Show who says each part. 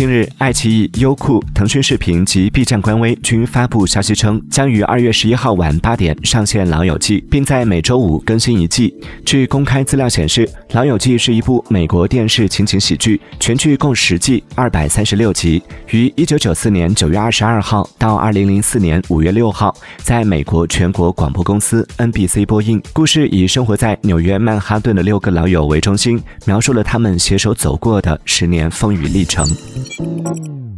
Speaker 1: 近日，爱奇艺、优酷、腾讯视频及 B 站官微均发布消息称，将于二月十一号晚八点上线《老友记》，并在每周五更新一季。据公开资料显示，《老友记》是一部美国电视情景喜剧，全剧共十季，二百三十六集，于一九九四年九月二十二号到二零零四年五月六号在美国全国广播公司 NBC 播映。故事以生活在纽约曼哈顿的六个老友为中心，描述了他们携手走过的十年风雨历程。Thank you.